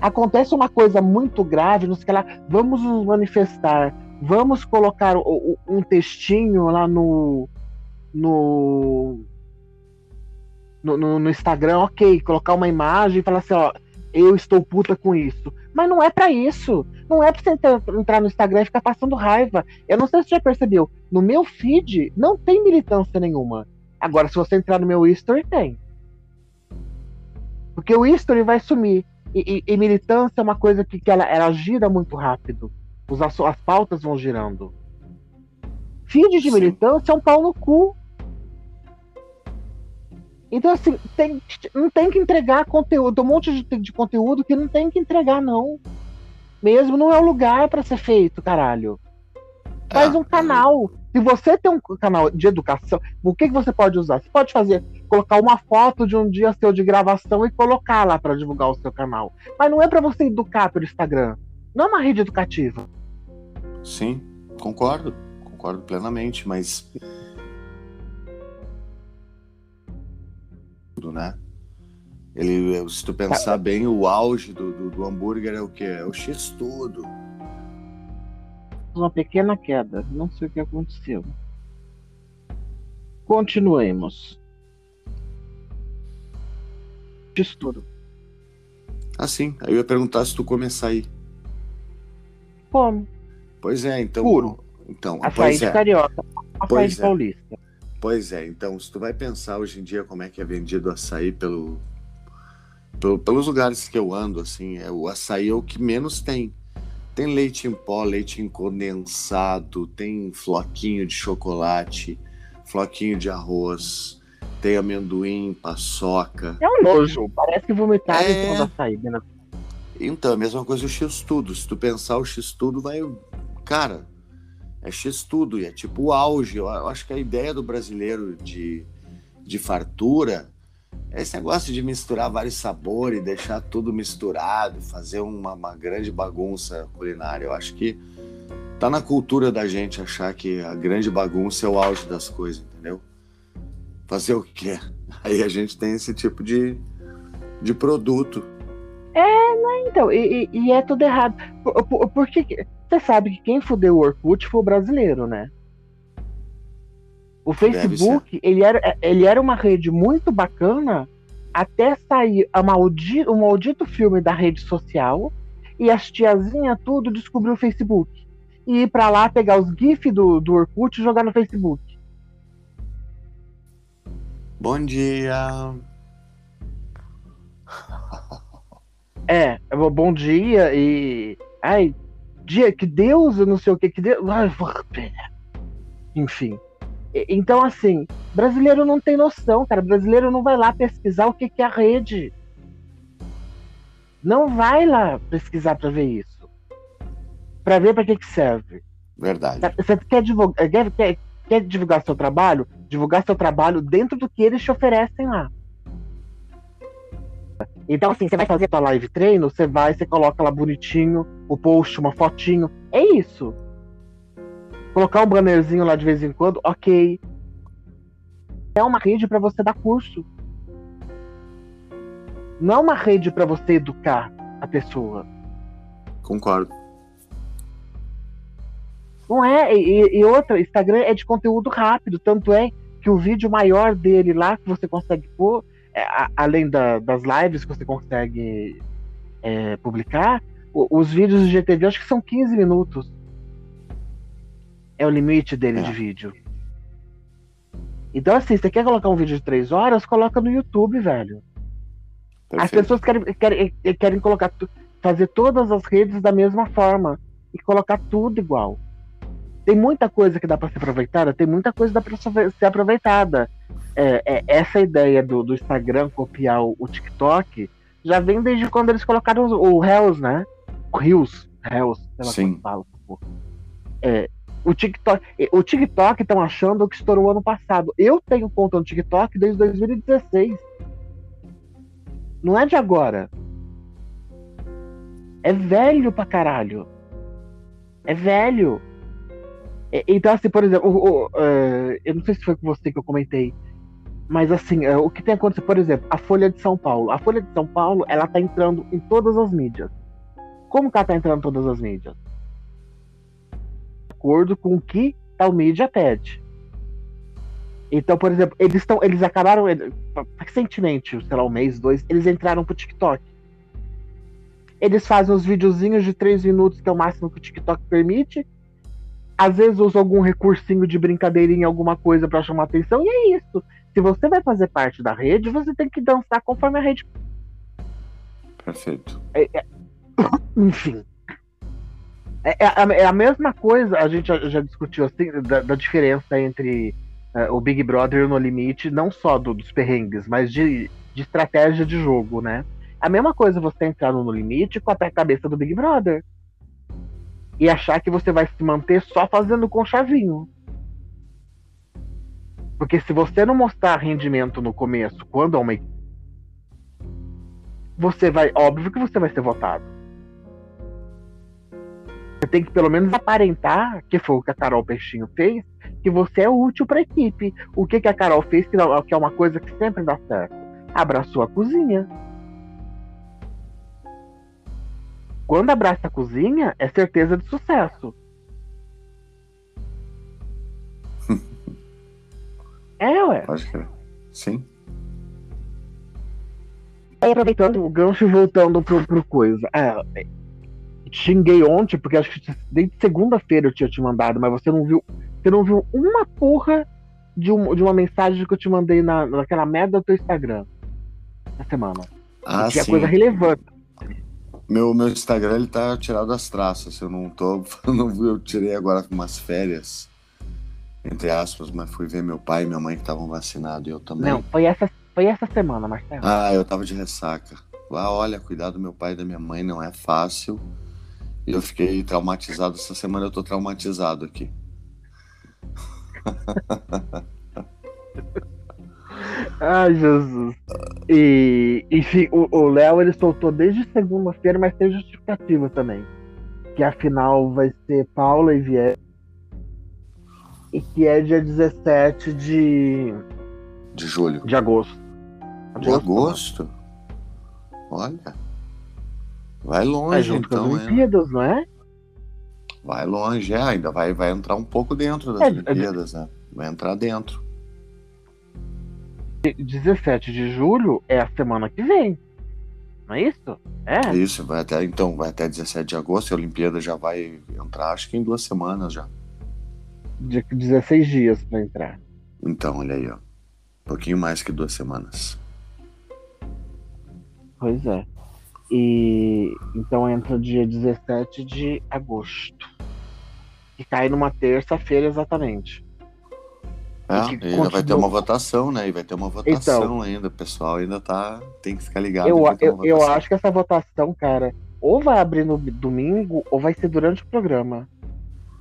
acontece uma coisa muito grave, nos que ela, vamos nos manifestar, vamos colocar um textinho lá no no, no, no Instagram, ok, colocar uma imagem e falar assim, ó, eu estou puta com isso. Mas não é para isso. Não é pra você entrar no Instagram e ficar passando raiva. Eu não sei se você já percebeu. No meu feed não tem militância nenhuma. Agora, se você entrar no meu history, tem. Porque o history vai sumir. E, e, e, militância é uma coisa que, que ela, ela gira muito rápido. Os, as, as pautas vão girando. Feed de Sim. militância é um pau no cu. Então, assim, tem, não tem que entregar conteúdo. um monte de, de conteúdo que não tem que entregar, não. Mesmo não é o lugar para ser feito, caralho. Faz ah, um canal. Se você tem um canal de educação, o que, que você pode usar? Você pode fazer, colocar uma foto de um dia seu de gravação e colocar lá para divulgar o seu canal. Mas não é para você educar pelo Instagram. Não é uma rede educativa. Sim, concordo. Concordo plenamente, mas. Tudo, né? Ele, se tu pensar bem, o auge do, do, do hambúrguer é o que? É o X-Tudo uma pequena queda. Não sei o que aconteceu. Continuemos. Estudo. Ah, sim. Aí eu ia perguntar se tu começar aí. Como? Pois é, então. Puro. Então, açaí de é. carioca. Açaí de é. paulista. Pois é, então, se tu vai pensar hoje em dia como é que é vendido açaí pelo, pelo, pelos lugares que eu ando, assim, é, o açaí é o que menos tem. Tem leite em pó, leite em condensado, tem floquinho de chocolate, floquinho de arroz, tem amendoim, paçoca. É um nojo, parece que vomitaram é... em cima da saída, né? Então, a mesma coisa o X-Tudo. Se tu pensar o X-Tudo, vai. Cara, é X-Tudo, e é tipo o auge. Eu acho que a ideia do brasileiro de, de fartura esse negócio de misturar vários sabores, deixar tudo misturado, fazer uma, uma, grande bagunça culinária, eu acho que tá na cultura da gente achar que a grande bagunça é o auge das coisas, entendeu? Fazer o quê? Aí a gente tem esse tipo de, de produto. É, né, então, e, e, é tudo errado. Por, por, porque você sabe que quem fudeu o Orkut foi o brasileiro, né? O Facebook, ele era, ele era uma rede muito bacana até sair a maldito, o maldito filme da rede social e as tiazinhas tudo descobriu o Facebook. E ir pra lá pegar os GIFs do, do Orkut e jogar no Facebook. Bom dia. É, bom dia e. Ai, dia, que Deus, eu não sei o que, que Deus. Enfim. Então, assim, brasileiro não tem noção, cara. Brasileiro não vai lá pesquisar o que, que é a rede. Não vai lá pesquisar para ver isso. Para ver para que, que serve. Verdade. Você quer divulgar, quer, quer, quer divulgar seu trabalho? Divulgar seu trabalho dentro do que eles te oferecem lá. Então, assim, você vai fazer a tua live treino, você vai, você coloca lá bonitinho, o post, uma fotinho. É isso. Colocar um bannerzinho lá de vez em quando, ok. É uma rede para você dar curso. Não é uma rede para você educar a pessoa. Concordo. Não é, e, e outra, Instagram é de conteúdo rápido, tanto é que o vídeo maior dele lá que você consegue pôr, a, além da, das lives que você consegue é, publicar, o, os vídeos do GTV acho que são 15 minutos. É o limite dele é. de vídeo. Então, assim, você quer colocar um vídeo de 3 horas, coloca no YouTube, velho. Perfeito. As pessoas querem, querem, querem colocar, fazer todas as redes da mesma forma e colocar tudo igual. Tem muita coisa que dá para ser aproveitada, tem muita coisa que dá para ser aproveitada. É, é, essa ideia do, do Instagram copiar o, o, TikTok já vem desde quando eles colocaram o, Reels, né? O Reels, Reels, sei lá Sim. como fala. É, o TikTok, o TikTok estão achando que estourou ano passado. Eu tenho conta no TikTok desde 2016. Não é de agora. É velho pra caralho. É velho. Então, assim, por exemplo, o, o, uh, eu não sei se foi com você que eu comentei, mas assim, uh, o que tem acontecido, por exemplo, a Folha de São Paulo. A Folha de São Paulo, ela tá entrando em todas as mídias. Como que ela tá entrando em todas as mídias? De acordo com o que tal mídia pede. Então, por exemplo, eles estão, eles acabaram recentemente, sei lá, um mês, dois, eles entraram pro TikTok. Eles fazem os videozinhos de três minutos, que é o máximo que o TikTok permite às vezes usa algum recursinho de brincadeirinha, alguma coisa para chamar atenção, e é isso. Se você vai fazer parte da rede, você tem que dançar conforme a rede. Perfeito. É, é... Enfim. É, é, a, é, a, mesma coisa, a gente já, já discutiu assim, da, da diferença entre uh, o Big Brother e o No Limite, não só do, dos perrengues, mas de, de estratégia de jogo, né? A mesma coisa você entrar no No Limite com a cabeça do Big Brother e achar que você vai se manter só fazendo com chavinho. Porque se você não mostrar rendimento no começo, quando é uma você vai, óbvio que você vai ser votado. Você tem que pelo menos aparentar, que foi o que a Carol Peixinho fez, que você é útil para a equipe. O que, que a Carol fez, que é uma coisa que sempre dá certo? Abraçou a cozinha. Quando abraça a cozinha, é certeza de sucesso. é, ué. Pode crer. Sim. Aí, aproveitando o gancho voltando pro, pro coisa. É, xinguei ontem, porque acho que desde segunda-feira eu tinha te mandado, mas você não viu. Você não viu uma porra de, um, de uma mensagem que eu te mandei na, naquela merda do teu Instagram. Na semana. Ah, tinha sim. coisa relevante. Meu, meu Instagram ele tá tirado das traças. Eu não tô. Eu tirei agora umas férias, entre aspas, mas fui ver meu pai e minha mãe que estavam vacinados e eu também. Não, foi essa, foi essa semana, Marcelo. Ah, eu tava de ressaca. Lá, olha, cuidar do meu pai e da minha mãe não é fácil. E eu fiquei traumatizado. Essa semana eu tô traumatizado aqui. Ai, Jesus. E, enfim, o Léo ele soltou desde segunda-feira, mas tem justificativa também. Que a final vai ser Paula e Vier. E que é dia 17 de. De julho. De agosto. agosto de agosto? Olha. Vai longe, é junto então. Com as Olimpíadas, não é? Vai longe, é, ainda vai, vai entrar um pouco dentro das é, Olimpíadas, né? Vai entrar dentro. 17 de julho é a semana que vem. Não é isso? É. Isso, vai até então, vai até 17 de agosto, a Olimpíada já vai entrar, acho que em duas semanas já. De 16 dias para entrar. Então, olha aí, ó. Um pouquinho mais que duas semanas. Pois é. E então entra dia 17 de agosto. Que cai numa terça-feira exatamente. É, continua... vai ter uma votação, né? E vai ter uma votação então, ainda. O pessoal ainda tá. Tem que ficar ligado. Eu, eu, eu acho que essa votação, cara, ou vai abrir no domingo ou vai ser durante o programa.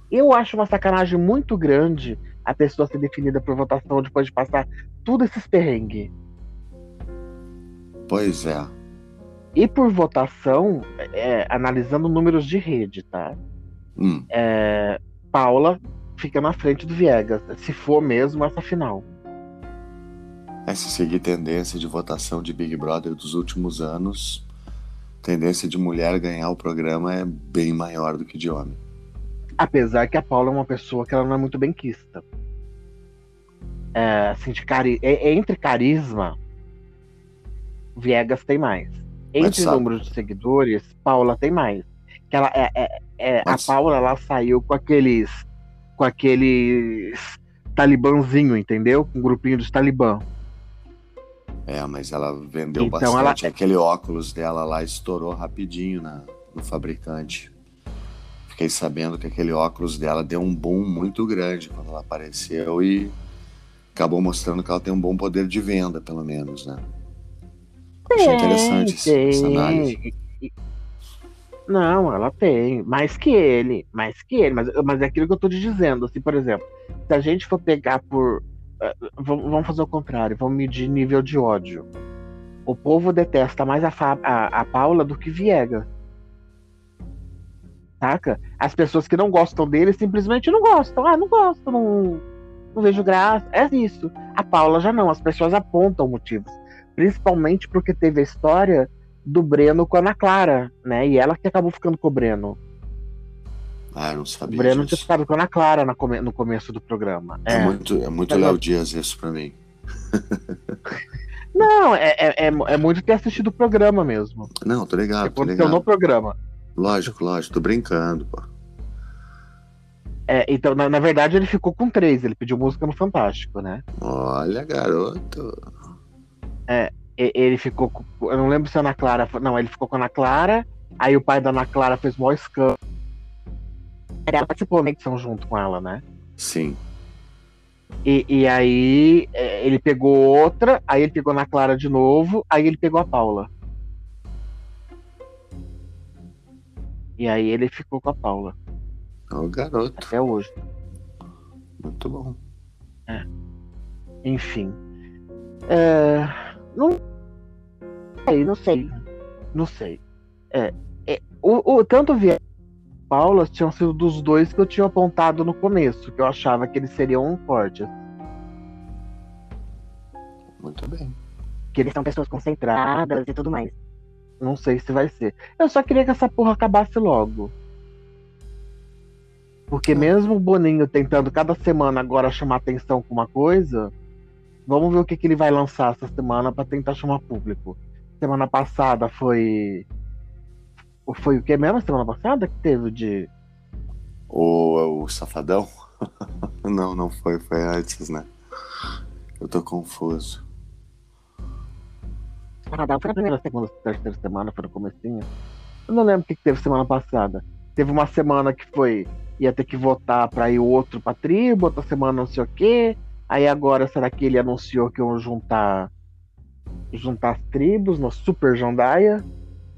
Eu acho uma sacanagem muito grande a pessoa ser definida por votação depois de passar tudo esses perrengues. Pois é. E por votação, é, analisando números de rede, tá? Hum. É, Paula fica na frente do Viegas, se for mesmo essa final. É, se seguir tendência de votação de Big Brother dos últimos anos, tendência de mulher ganhar o programa é bem maior do que de homem. Apesar que a Paula é uma pessoa que ela não é muito benquista. É, assim, de cari é, entre carisma, Viegas tem mais. Entre número de seguidores, Paula tem mais. Que ela é, é, é a Paula ela saiu com aqueles com aqueles talibanzinho, entendeu? Com um grupinho dos talibã. É, mas ela vendeu então bastante. Ela... Aquele óculos dela lá estourou rapidinho na, no fabricante. Fiquei sabendo que aquele óculos dela deu um boom muito grande quando ela apareceu e acabou mostrando que ela tem um bom poder de venda, pelo menos, né? Achei interessante essa análise. Não, ela tem. Mais que ele. Mais que ele. Mas, mas é aquilo que eu tô te dizendo. Assim, por exemplo, se a gente for pegar por. Uh, vamos fazer o contrário. Vamos medir nível de ódio. O povo detesta mais a, a, a Paula do que Viega. Saca? As pessoas que não gostam dele simplesmente não gostam. Ah, não gosto, não, não vejo graça. É isso. A Paula já não. As pessoas apontam motivos. Principalmente porque teve a história do Breno com a Ana Clara, né? E ela que acabou ficando com o Breno. Ah, eu não sabia. O Breno disso. tinha ficado com a Ana Clara no começo do programa. É, é muito, é muito Léo Dias isso pra mim. não, é, é, é, é, muito ter assistido o programa mesmo. Não, tô ligado. Tô ligado. no programa. Lógico, lógico, tô brincando, pô. É, então, na, na, verdade, ele ficou com três, ele pediu música no Fantástico, né? Olha, garoto. É, ele ficou. Eu não lembro se a Ana Clara. Não, ele ficou com a Ana Clara. Aí o pai da Ana Clara fez mó escândalo. Ela participou da edição junto com ela, né? Sim. E, e aí é, ele pegou outra, aí ele pegou a Ana Clara de novo, aí ele pegou a Paula. E aí ele ficou com a Paula. O garoto. Até hoje. Muito bom. É. Enfim. É não sei, não sei. Não sei. É, é o, o, tanto Vieira e Paula tinham sido dos dois que eu tinha apontado no começo, que eu achava que eles seriam fortes. Muito bem. Que eles são pessoas concentradas e tudo mais. Não sei se vai ser. Eu só queria que essa porra acabasse logo. Porque mesmo o Boninho tentando cada semana agora chamar atenção com uma coisa, Vamos ver o que, que ele vai lançar essa semana para tentar chamar público. Semana passada foi. Foi o que mesmo? Semana passada que teve de. O, o Safadão? não, não foi, foi antes, né? Eu tô confuso. Safadão foi na primeira, segunda, terceira semana, foi no comecinho. Eu não lembro o que, que teve semana passada. Teve uma semana que foi. ia ter que votar pra ir outro pra tribo, outra semana não sei o quê. Aí agora, será que ele anunciou que iam juntar juntar as tribos no Super Jandaia?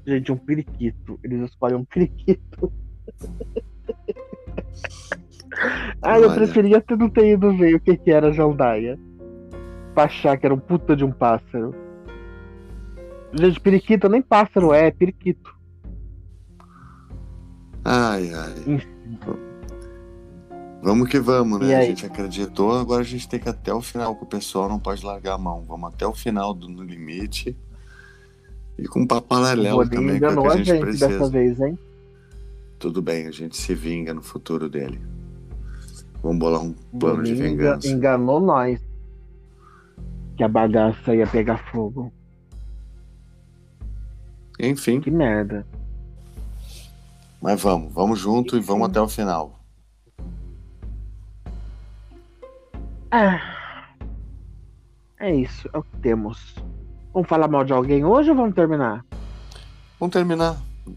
Gente, um periquito. Eles escolhem um periquito. ah, eu preferia ter não ter ido ver o que, que era Jandaia. Pra achar que era um puta de um pássaro. Gente, periquito nem pássaro é, é periquito. Ai, ai. Enfim. Vamos que vamos, né? A gente acreditou, agora a gente tem que ir até o final, que o pessoal não pode largar a mão. Vamos até o final do No Limite. E com um papo paralelo também, que, é que a gente, gente precisa. Dessa vez, hein? Tudo bem, a gente se vinga no futuro dele. Vamos bolar um plano de vingança. Enganou nós. Que a bagaça ia pegar fogo. Enfim. Que merda. Mas vamos, vamos junto Enfim. e vamos até o final. É. É isso, é o que temos. Vamos falar mal de alguém hoje ou vamos terminar? Vamos terminar.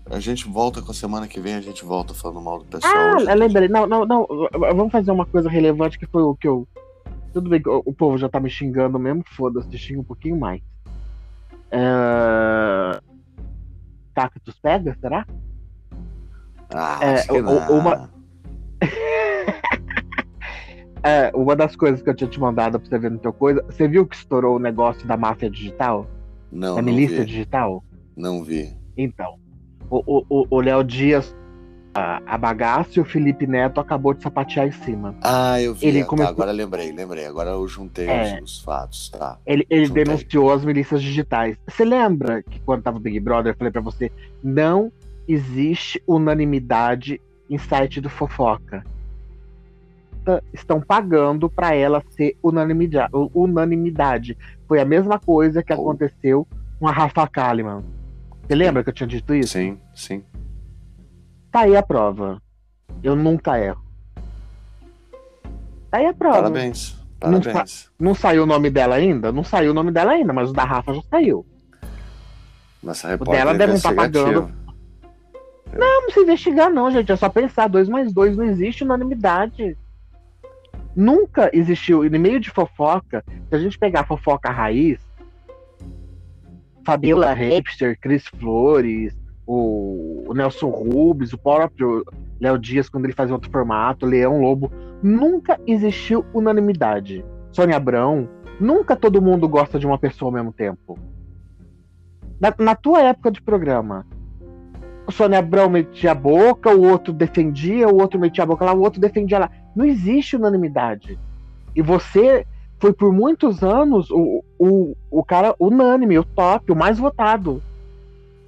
A gente volta com a semana que vem, a gente volta falando mal do pessoal. Ah, eu lembrei. Não, não, não. Vamos fazer uma coisa relevante que foi o que eu. Tudo bem que o povo já tá me xingando mesmo, foda-se, xinga um pouquinho mais. É... Cactus pega, será? Ah, é, acho que não. Uma... é, uma das coisas que eu tinha te mandado pra você ver no teu coisa, você viu que estourou o negócio da máfia digital? Não. Da milícia digital? Não vi. Então, o Léo Dias a, a bagaça e o Felipe Neto acabou de sapatear em cima. Ah, eu vi. Ele tá, começou... agora lembrei, lembrei. Agora eu juntei é, os, os, fatos, tá. Ele, ele denunciou as milícias digitais. Você lembra que quando tava o Big Brother, eu falei para você, não existe unanimidade em site do fofoca. Estão pagando para ela ser unanimidade, unanimidade. Foi a mesma coisa que oh. aconteceu com a Rafa Kalimann. Você lembra que eu tinha dito isso? Sim, sim. Tá aí a prova. Eu nunca erro. Tá aí a prova. Parabéns. Parabéns. Não, sa não, saiu o nome dela ainda? Não saiu o nome dela ainda, mas o da Rafa já saiu. Mas a o dela deve estar pagando. Não, não precisa investigar, não, gente. É só pensar. Dois mais dois não existe unanimidade. Nunca existiu. E no meio de fofoca, se a gente pegar a fofoca raiz, Fabiola Hipster, Cris Flores, o, Nelson Rubens, o próprio Léo Dias, quando ele fazia outro formato, Leão Lobo, nunca existiu unanimidade. Sônia Abrão, nunca todo mundo gosta de uma pessoa ao mesmo tempo. Na, na tua época de programa, o Sônia Abrão metia a boca, o outro defendia, o outro metia a boca lá, o outro defendia lá. Não existe unanimidade. E você foi por muitos anos o, o, o cara unânime, o top, o mais votado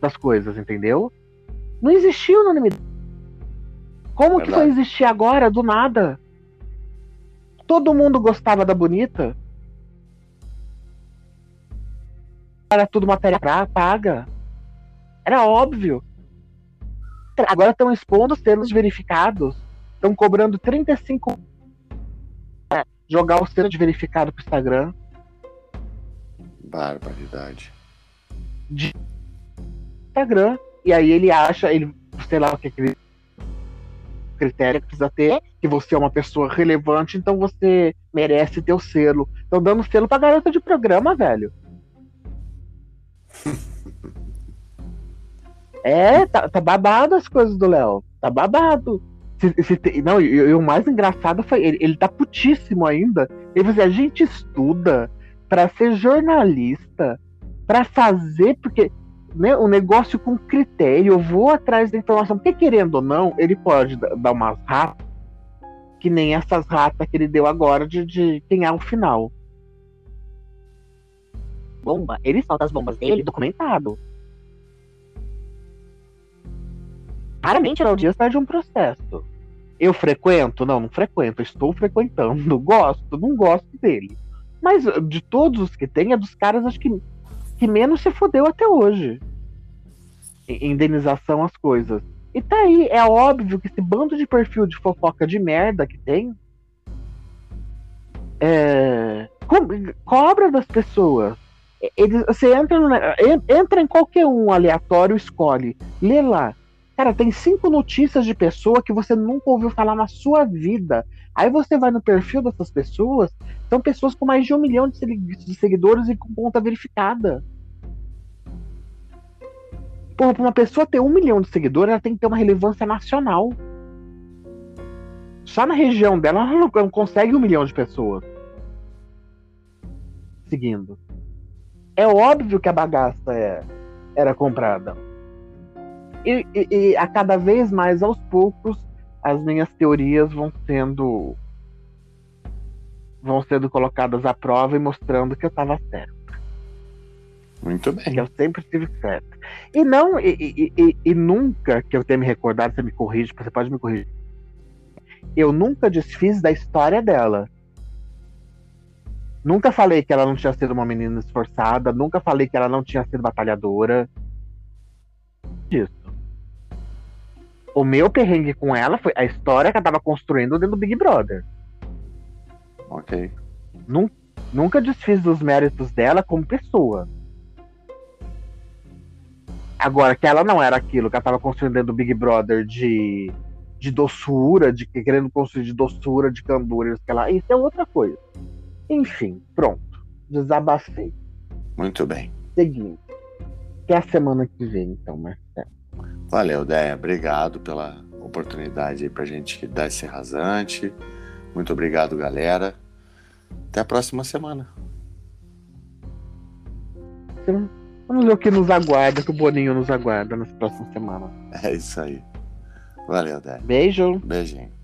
das coisas, entendeu? Não existia unanimidade. Como Verdade. que foi existir agora, do nada? Todo mundo gostava da bonita. Era tudo matéria paga. Era óbvio. Agora estão expondo selos verificados. Estão cobrando 35 jogar o selo de verificado pro Instagram. Barbaridade. De Instagram. E aí ele acha, ele, sei lá o que aquele critério que precisa ter, que você é uma pessoa relevante, então você merece ter o selo. Estão dando selo pra garota de programa, velho. é, tá, tá babado as coisas do Léo. Tá babado. Se, se, não, e, e, o mais engraçado foi ele, ele tá putíssimo ainda. Ele disse, a gente estuda para ser jornalista, para fazer, porque né, um negócio com critério, eu vou atrás da informação, porque querendo ou não, ele pode dar umas ratas, que nem essas ratas que ele deu agora de, de quem é o final. Bomba, ele solta as bombas dele documentado. Raramente a audiência perde um processo. Eu frequento? Não, não frequento. Estou frequentando. Gosto, não gosto dele. Mas de todos os que tem, é dos caras acho que, que menos se fodeu até hoje. Indenização as coisas. E tá aí, é óbvio que esse bando de perfil de fofoca de merda que tem. É, co cobra das pessoas. Eles, você entra, no, entra em qualquer um aleatório, escolhe, lê lá Cara, tem cinco notícias de pessoa que você nunca ouviu falar na sua vida. Aí você vai no perfil dessas pessoas, são pessoas com mais de um milhão de seguidores e com conta verificada. Porra, pra uma pessoa ter um milhão de seguidores, ela tem que ter uma relevância nacional. Só na região dela, ela não consegue um milhão de pessoas seguindo. É óbvio que a bagaça é, era comprada. E, e, e, a cada vez mais, aos poucos, as minhas teorias vão sendo vão sendo colocadas à prova e mostrando que eu estava certo. Muito bem. Que eu sempre estive certo. E não, e, e, nunca que eu tenha me recordado, você me corrige, você pode me corrigir. Eu nunca desfiz da história dela. Nunca falei que ela não tinha sido uma menina esforçada, nunca falei que ela não tinha sido batalhadora. Disso. O meu perrengue com ela foi a história que ela tava construindo dentro do Big Brother. Ok. Nunca desfiz dos méritos dela como pessoa. Agora, que ela não era aquilo, que ela tava construindo o Big Brother de, de doçura, de querendo construir de doçura, de candura, que ela, isso é outra coisa. Enfim, pronto. Desabafei. Muito bem. Seguinte. Até a semana que vem, então, Marcelo. Valeu, Déia. Obrigado pela oportunidade aí pra gente dar esse rasante. Muito obrigado, galera. Até a próxima semana. Vamos ver o que nos aguarda, que o Boninho nos aguarda nas próximas semanas. É isso aí. Valeu, Déia. Beijo. Beijinho.